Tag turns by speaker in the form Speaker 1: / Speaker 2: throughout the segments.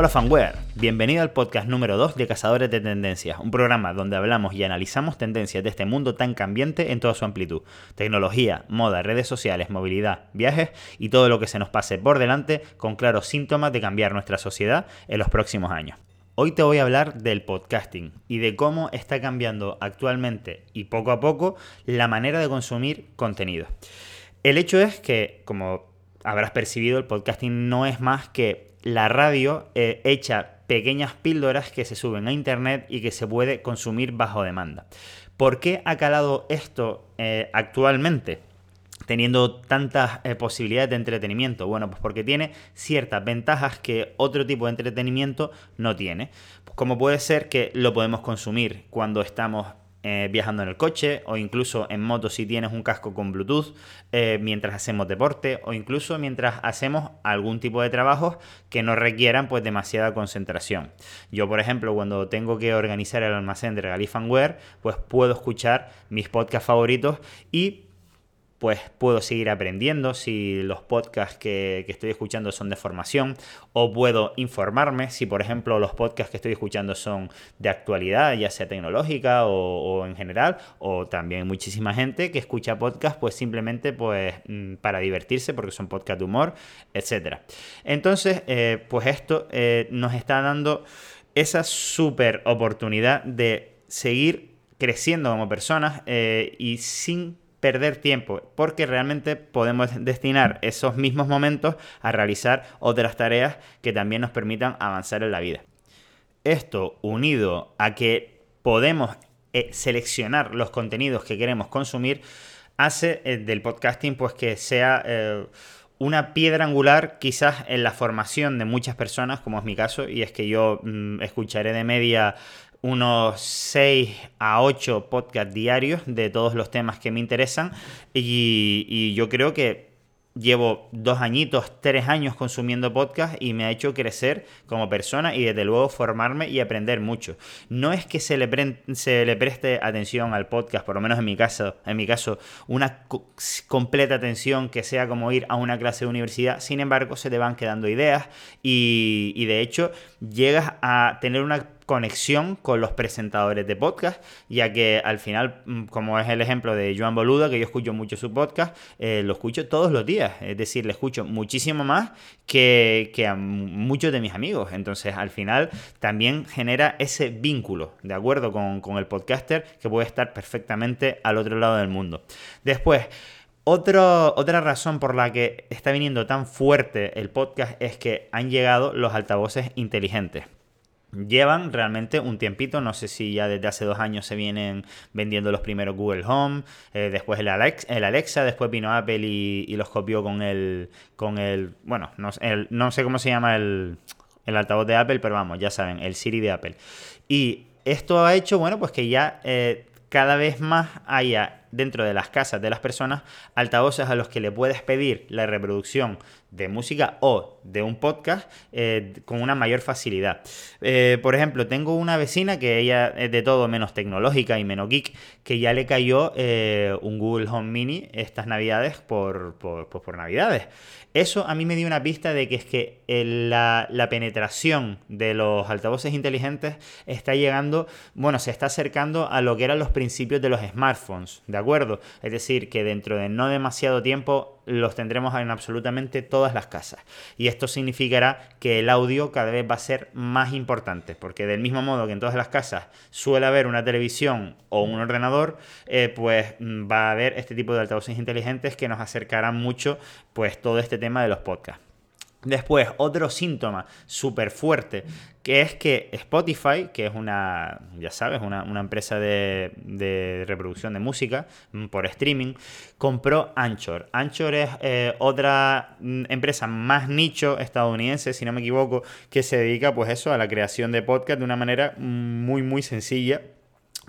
Speaker 1: Hola fanware, bienvenido al podcast número 2 de Cazadores de Tendencias, un programa donde hablamos y analizamos tendencias de este mundo tan cambiante en toda su amplitud. Tecnología, moda, redes sociales, movilidad, viajes y todo lo que se nos pase por delante con claros síntomas de cambiar nuestra sociedad en los próximos años. Hoy te voy a hablar del podcasting y de cómo está cambiando actualmente y poco a poco la manera de consumir contenido. El hecho es que, como habrás percibido, el podcasting no es más que la radio eh, echa pequeñas píldoras que se suben a internet y que se puede consumir bajo demanda. ¿Por qué ha calado esto eh, actualmente? teniendo tantas eh, posibilidades de entretenimiento? Bueno, pues porque tiene ciertas ventajas que otro tipo de entretenimiento no tiene. como puede ser que lo podemos consumir cuando estamos eh, viajando en el coche o incluso en moto si tienes un casco con Bluetooth eh, mientras hacemos deporte o incluso mientras hacemos algún tipo de trabajos que no requieran pues demasiada concentración. Yo por ejemplo cuando tengo que organizar el almacén de Regalifanware pues puedo escuchar mis podcasts favoritos y pues puedo seguir aprendiendo si los podcasts que, estoy escuchando son de formación o puedo informarme si por ejemplo los podcasts que estoy escuchando son de actualidad, ya sea tecnológica o, en general, o también muchísima gente que escucha podcasts pues simplemente pues mm, para divertirse porque son podcasts de humor, etc. Entonces eh, pues esto eh, nos está dando esa súper oportunidad de seguir creciendo como personas eh, y sin perder tiempo, porque realmente podemos destinar esos mismos momentos a realizar otras tareas que también nos permitan avanzar en la vida. Esto unido a que podemos eh, seleccionar los contenidos que queremos consumir, hace eh, del podcasting pues que sea eh, una piedra angular quizás en la formación de muchas personas, como es mi caso, y es que yo mm, escucharé de media unos 6 a 8 podcasts diarios de todos los temas que me interesan y, yo creo que llevo dos añitos, tres años consumiendo podcast y me ha hecho crecer como persona y desde luego formarme y aprender mucho. No es que se le, se le preste atención al podcast, por lo menos en mi caso, en mi caso, una completa atención que sea como ir a una clase de universidad, sin embargo se te van quedando ideas y, y de hecho llegas a tener una conexión con los presentadores de podcast, ya que al final, mm, como es el ejemplo de Joan Boluda, que yo escucho mucho su podcast, eh, lo escucho todos los días, es decir, le escucho muchísimo más que, a muchos de mis amigos. Entonces, al final, también genera ese vínculo, ¿de acuerdo? Con, con el podcaster que puede estar perfectamente al otro lado del mundo. Después, otra razón por la que está viniendo tan fuerte el podcast es que han llegado los altavoces inteligentes. Llevan realmente un tiempito, no sé si ya desde hace dos años se vienen vendiendo los primeros Google Home, eh, después el Alexa, el Alexa, después vino Apple y, los copió con el, con el, bueno, no, no sé cómo se llama el, el, altavoz de Apple, pero vamos, ya saben, el Siri de Apple. Y esto ha hecho, bueno, pues que ya eh, cada vez más haya dentro de las casas de las personas altavoces a los que le puedes pedir la reproducción de música o de un podcast eh, con una mayor facilidad. Eh, por ejemplo, tengo una vecina que ella es de todo menos tecnológica y menos geek, que ya le cayó eh, un Google Home Mini estas navidades por, pues por, navidades. Eso a mí me dio una pista de que es que la, penetración de los altavoces inteligentes está llegando, bueno, se está acercando a lo que eran los principios de los smartphones, ¿de acuerdo? Es decir, que dentro de no demasiado tiempo los tendremos en absolutamente todas las casas. Y esto significará que el audio cada vez va a ser más importante, porque del mismo modo que en todas las casas suele haber una televisión o un ordenador, eh, pues mm, va a haber este tipo de altavoces inteligentes que nos acercarán mucho pues todo este tema de los podcasts. Después, otro síntoma súper fuerte, que es que Spotify, que es una, ya sabes, una, empresa de, reproducción de música mm, por streaming, compró Anchor. Anchor es eh, otra mm, empresa más nicho estadounidense, si no me equivoco, que se dedica pues eso, a la creación de podcast de una manera muy, muy sencilla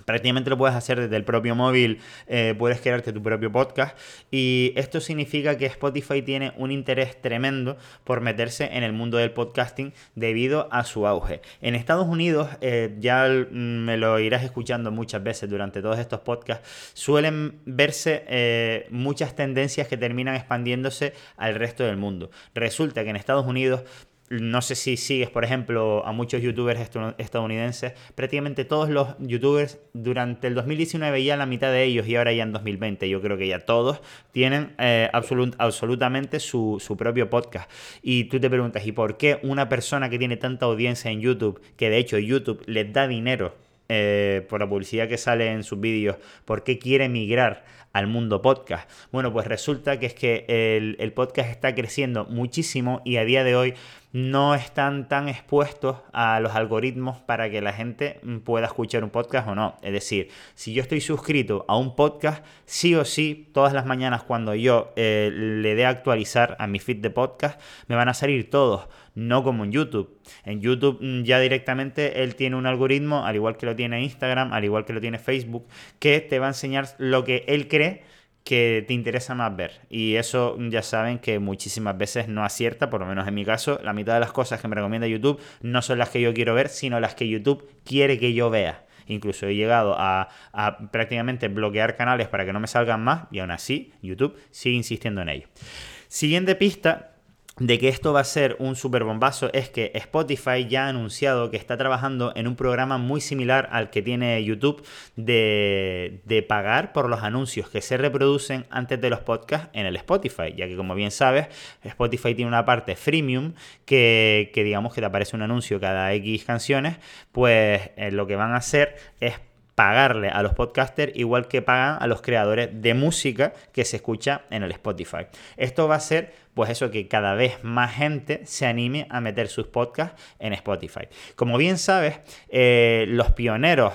Speaker 1: Prácticamente lo puedes hacer desde el propio móvil, eh, puedes crearte tu propio podcast y esto significa que Spotify tiene un interés tremendo por meterse en el mundo del podcasting debido a su auge. En Estados Unidos, eh, ya me lo irás escuchando muchas veces durante todos estos podcasts, suelen verse eh, muchas tendencias que terminan expandiéndose al resto del mundo. Resulta que en Estados Unidos no sé si sigues, por ejemplo, a muchos youtubers estadounidenses, prácticamente todos los youtubers durante el 2019 ya la mitad de ellos y ahora ya en 2020, yo creo que ya todos tienen eh, absolutamente su, su propio podcast. Y tú te preguntas, ¿y por qué una persona que tiene tanta audiencia en YouTube, que de hecho YouTube les da dinero eh, por la publicidad que sale en sus vídeos, ¿por qué quiere migrar al mundo podcast? Bueno, pues resulta que es que el, el podcast está creciendo muchísimo y a día de hoy no están tan expuestos a los algoritmos para que la gente pueda escuchar un podcast o no. Es decir, si yo estoy suscrito a un podcast, sí o sí, todas las mañanas cuando yo eh, le dé actualizar a mi feed de podcast, me van a salir todos, no como en YouTube. En YouTube mm, ya directamente él tiene un algoritmo, al igual que lo tiene Instagram, al igual que lo tiene Facebook, que te va a enseñar lo que él cree que te interesa más ver. Y eso ya saben que muchísimas veces no acierta, por lo menos en mi caso, la mitad de las cosas que me recomienda YouTube no son las que yo quiero ver, sino las que YouTube quiere que yo vea. Incluso he llegado a, prácticamente bloquear canales para que no me salgan más y aún así YouTube sigue insistiendo en ello. Siguiente pista de que esto va a ser un super bombazo es que Spotify ya ha anunciado que está trabajando en un programa muy similar al que tiene YouTube de, de, pagar por los anuncios que se reproducen antes de los podcasts en el Spotify, ya que como bien sabes, Spotify tiene una parte freemium que, que digamos que te aparece un anuncio cada X canciones, pues eh, lo que van a hacer es pagarle a los podcasters igual que pagan a los creadores de música que se escucha en el Spotify. Esto va a ser pues eso que cada vez más gente se anime a meter sus podcasts en Spotify. Como bien sabes, eh, los pioneros,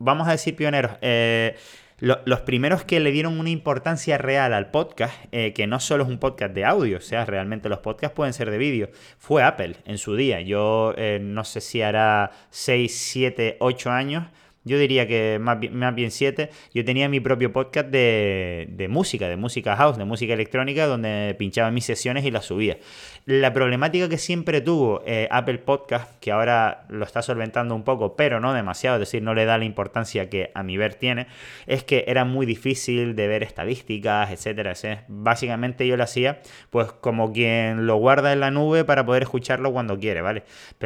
Speaker 1: vamos a decir pioneros, eh, los primeros que le dieron una importancia real al podcast, eh, que no solo es un podcast de audio, o sea, realmente los podcasts pueden ser de vídeo, fue Apple en su día. Yo no sé si hará 6, 7, 8 años yo diría que más bien, más siete. Yo tenía mi propio podcast de, de, música, de música house, de música electrónica, donde pinchaba mis sesiones y las subía. La problemática que siempre tuvo eh, Apple Podcast, que ahora lo está solventando un poco, pero no demasiado, es decir, no le da la importancia que a mi ver tiene, es que era muy difícil de ver estadísticas, etcétera. Básicamente yo lo hacía pues como quien lo guarda en la nube para poder escucharlo cuando quiere, ¿vale?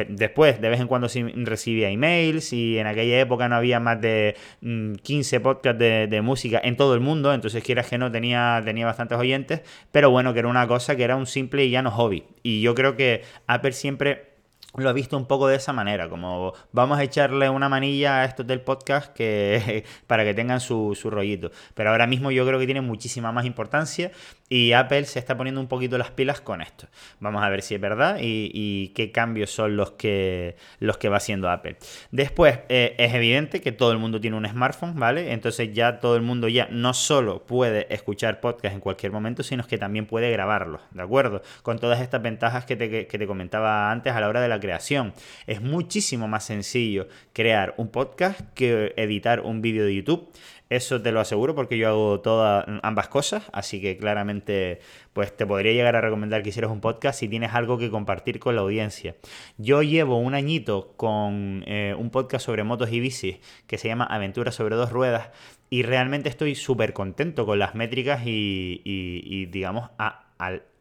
Speaker 1: Después, de vez en cuando recibía emails y en aquella época no había había más de 15 mm, podcasts de, música en todo el mundo, entonces quieras que no tenía, tenía bastantes oyentes, pero bueno, que era una cosa que era un simple y llano hobby. Y yo creo que Apple siempre lo ha visto un poco de esa manera, como vamos a echarle una manilla a estos del podcast que, para que tengan su, su rollito. Pero ahora mismo yo creo que tiene muchísima más importancia y Apple se está poniendo un poquito las pilas con esto. Vamos a ver si es verdad y, qué cambios son los que, los que va haciendo Apple. Después, eh, es evidente que todo el mundo tiene un smartphone, ¿vale? Entonces ya todo el mundo ya no solo puede escuchar podcast en cualquier momento, sino que también puede grabarlos, ¿de acuerdo? Con todas estas ventajas que te, que te comentaba antes a la hora de la creación. Es muchísimo más sencillo crear un podcast que editar un vídeo de YouTube. Eso te lo aseguro porque yo hago todas ambas cosas, así que claramente pues te podría llegar a recomendar que hicieras un podcast si tienes algo que compartir con la audiencia. Yo llevo un añito con eh, un podcast sobre motos y bicis que se llama Aventuras sobre dos ruedas y realmente estoy súper contento con las métricas y, digamos a,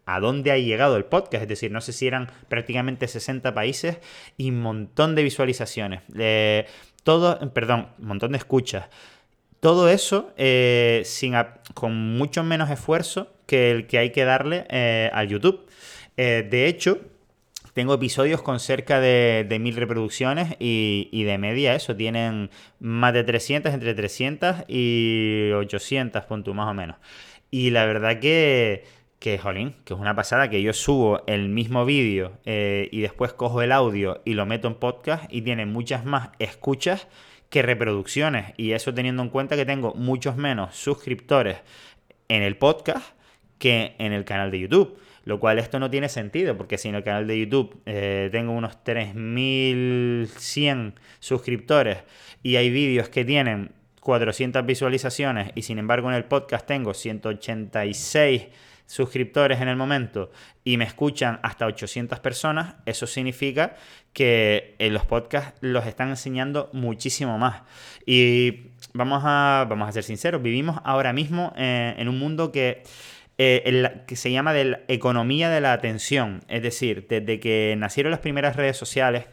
Speaker 1: dónde ha llegado el podcast. Es decir, no sé si eran prácticamente 60 países y un montón de visualizaciones. Eh, todo, perdón, un montón de escuchas. Todo eso eh, sin, con mucho menos esfuerzo que el que hay que darle eh, al YouTube. Eh, de hecho, tengo episodios con cerca de, mil reproducciones y, de media eso, tienen más de 300, entre 300 y 800 puntos más o menos. Y la verdad que, que, jolín, que es una pasada que yo subo el mismo vídeo y después cojo el audio y lo meto en podcast y tiene muchas más escuchas que reproducciones. Y eso teniendo en cuenta que tengo muchos menos suscriptores en el podcast que en el canal de YouTube. Lo cual esto no tiene sentido, porque si en el canal de YouTube eh, tengo unos 3.100 suscriptores y hay vídeos que tienen 400 visualizaciones y sin embargo en el podcast tengo 186 suscriptores en el momento y me escuchan hasta 800 personas, eso significa que en los podcasts los están enseñando muchísimo más. Y vamos a, vamos a ser sinceros, vivimos ahora mismo eh, en un mundo que eh, que se llama de la economía de la atención. Es decir, desde que nacieron las primeras redes sociales,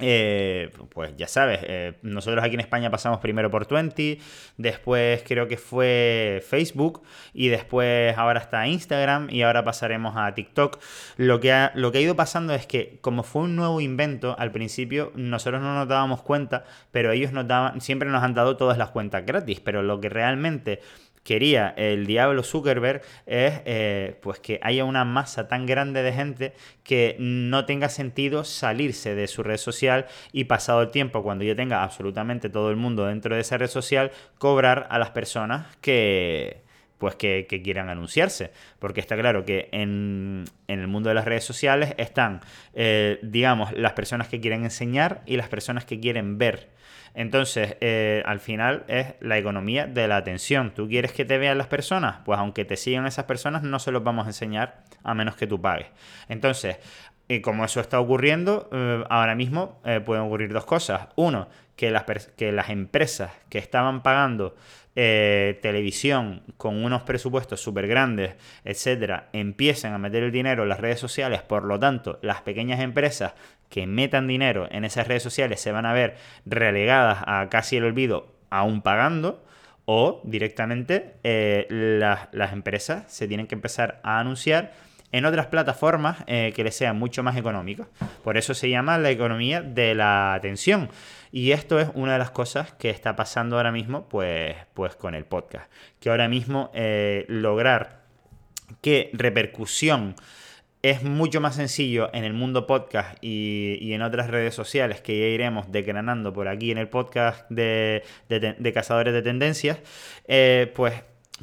Speaker 1: eh, pues ya sabes, eh, nosotros aquí en España pasamos primero por Twenty, después creo que fue Facebook y después ahora está Instagram y ahora pasaremos a TikTok. Lo que ha, lo que ha ido pasando es que como fue un nuevo invento, al principio nosotros no nos dábamos cuenta, pero ellos nos daban, siempre nos han dado todas las cuentas gratis, pero lo que realmente quería el diablo Zuckerberg es eh, pues que haya una masa tan grande de gente que no tenga sentido salirse de su red social y pasado el tiempo, cuando ya tenga absolutamente todo el mundo dentro de esa red social, cobrar a las personas que pues que, quieran anunciarse. Porque está claro que en, el mundo de las redes sociales están, eh, digamos, las personas que quieren enseñar y las personas que quieren ver. Entonces, eh, al final es la economía de la atención. ¿Tú quieres que te vean las personas? Pues aunque te sigan esas personas, no se los vamos a enseñar a menos que tú pagues. Entonces, y como eso está ocurriendo, eh, ahora mismo eh, pueden ocurrir dos cosas. Uno, que las, que las empresas que estaban pagando televisión con unos presupuestos súper grandes, etcétera, empiecen a meter el dinero en las redes sociales. Por lo tanto, las pequeñas empresas que metan dinero en esas redes sociales se van a ver relegadas a casi el olvido aún pagando o directamente eh, las, empresas se tienen que empezar a anunciar en otras plataformas eh, que les sean mucho más económicas. Por eso se llama la economía de la atención. Y esto es una de las cosas que está pasando ahora mismo pues, pues con el podcast. Que ahora mismo eh, lograr que repercusión es mucho más sencillo en el mundo podcast y, en otras redes sociales que ya iremos decranando por aquí en el podcast de, Cazadores de Tendencias, eh, pues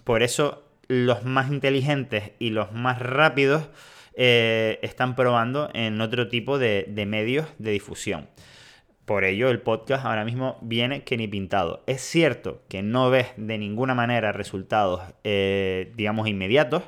Speaker 1: por eso los más inteligentes y los más rápidos eh, están probando en otro tipo de, medios de difusión. Por ello, el podcast ahora mismo viene que ni pintado. Es cierto que no ves de ninguna manera resultados, eh, digamos, inmediatos,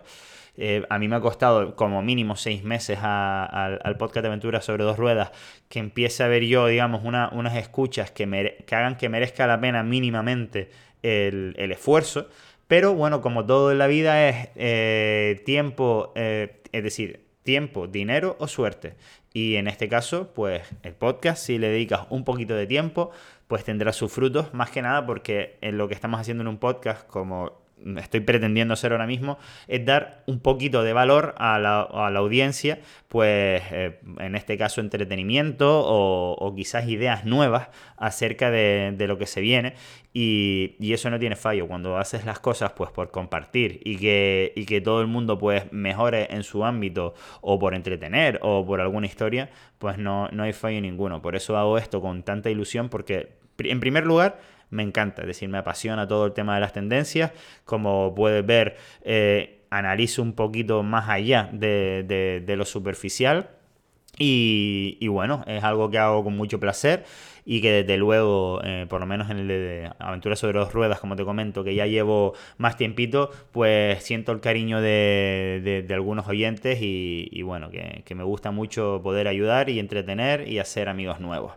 Speaker 1: eh, a mí me ha costado como mínimo seis meses al podcast de aventuras sobre dos ruedas que empiece a ver yo, digamos, unas escuchas que, hagan que merezca la pena mínimamente el, esfuerzo. Pero bueno, como todo en la vida es eh, tiempo, eh, es decir, tiempo, dinero o suerte. Y en este caso, pues el podcast, si le dedicas un poquito de tiempo, pues tendrá sus frutos, más que nada porque en lo que estamos haciendo en un podcast, como estoy pretendiendo hacer ahora mismo, es dar un poquito de valor a la, audiencia, pues eh, en este caso entretenimiento o, quizás ideas nuevas acerca de, lo que se viene. Y, eso no tiene fallo, cuando haces las cosas pues por compartir y que, y que todo el mundo pues mejore en su ámbito o por entretener o por alguna historia, pues no, no hay fallo ninguno, por eso hago esto con tanta ilusión porque en primer lugar me encanta, es decir, me apasiona todo el tema de las tendencias, como puedes ver, eh, analizo un poquito más allá de, lo superficial. Y, bueno, es algo que hago con mucho placer y que desde luego, eh, por lo menos en el de Aventuras sobre dos ruedas, como te comento, que ya llevo más tiempito, pues siento el cariño de, algunos oyentes y, bueno, que, que me gusta mucho poder ayudar y entretener y hacer amigos nuevos.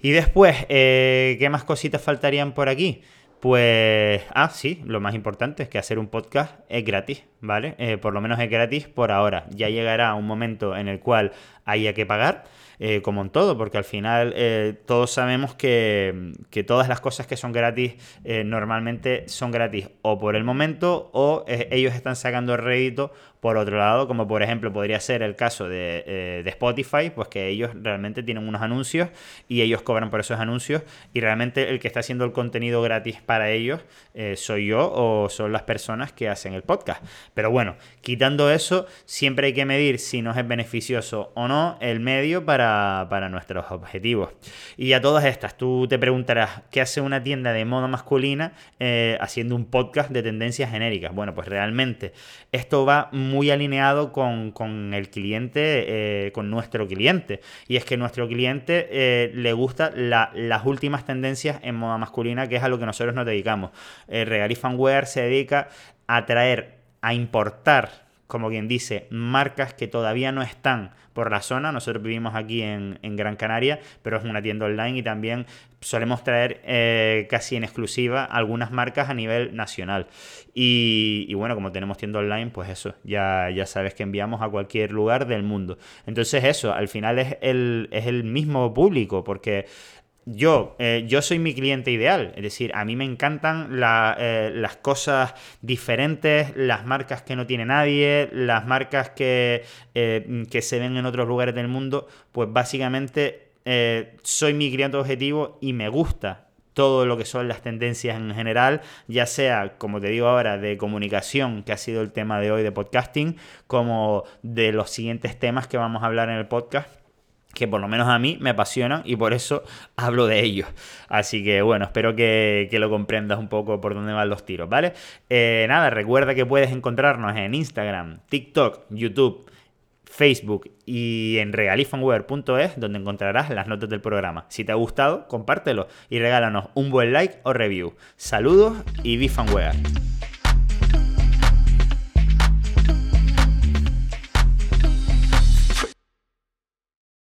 Speaker 1: Y después, eh, ¿qué más cositas faltarían por aquí? Pues, ah, sí, lo más importante es que hacer un podcast es gratis, ¿vale? Eh, por lo menos es gratis por ahora. Ya llegará un momento en el cual haya que pagar, eh, como en todo, porque al final todos sabemos que, que, todas las cosas que son gratis normalmente son gratis o por el momento o ellos están sacando rédito por otro lado, como por ejemplo podría ser el caso eh, de, Spotify, pues que ellos realmente tienen unos anuncios y ellos cobran por esos anuncios y realmente el que está haciendo el contenido gratis para ellos eh, soy yo o son las personas que hacen el podcast. Pero bueno, quitando eso, siempre hay que medir si nos es beneficioso o no el medio para, nuestros objetivos. Y a todas estas, tú te preguntarás, ¿qué hace una tienda de moda masculina eh, haciendo un podcast de tendencias genéricas? Bueno, pues realmente esto va muy alineado con, el cliente, eh, con nuestro cliente. Y es que nuestro cliente eh, le gusta las últimas tendencias en moda masculina, que es a lo que nosotros nos dedicamos. Eh, Regal y Fanwear se dedica a traer, a importar como quien dice, marcas que todavía no están por la zona. Nosotros vivimos aquí en, Gran Canaria, pero es una tienda online y también solemos traer eh, casi en exclusiva algunas marcas a nivel nacional. Y, bueno, como tenemos tienda online, pues eso, ya, ya sabes que enviamos a cualquier lugar del mundo. Entonces eso, al final es el, es el mismo público, porque yo, eh, yo soy mi cliente ideal, es decir, a mí me encantan eh, las cosas diferentes, las marcas que no tiene nadie, las marcas que, que se ven en otros lugares del mundo, pues básicamente soy mi cliente objetivo y me gusta todo lo que son las tendencias en general, ya sea, como te digo ahora, de comunicación, que ha sido el tema de hoy de podcasting, como de los siguientes temas que vamos a hablar en el podcast que por lo menos a mí me apasionan y por eso hablo de ellos. Así que bueno, espero que, lo comprendas un poco por dónde van los tiros, ¿vale? Eh, nada, recuerda que puedes encontrarnos en Instagram, TikTok, YouTube, Facebook y en regalifanware.es donde encontrarás las notas del programa. Si te ha gustado, compártelo y regálanos un buen like o review. Saludos y Bifanware.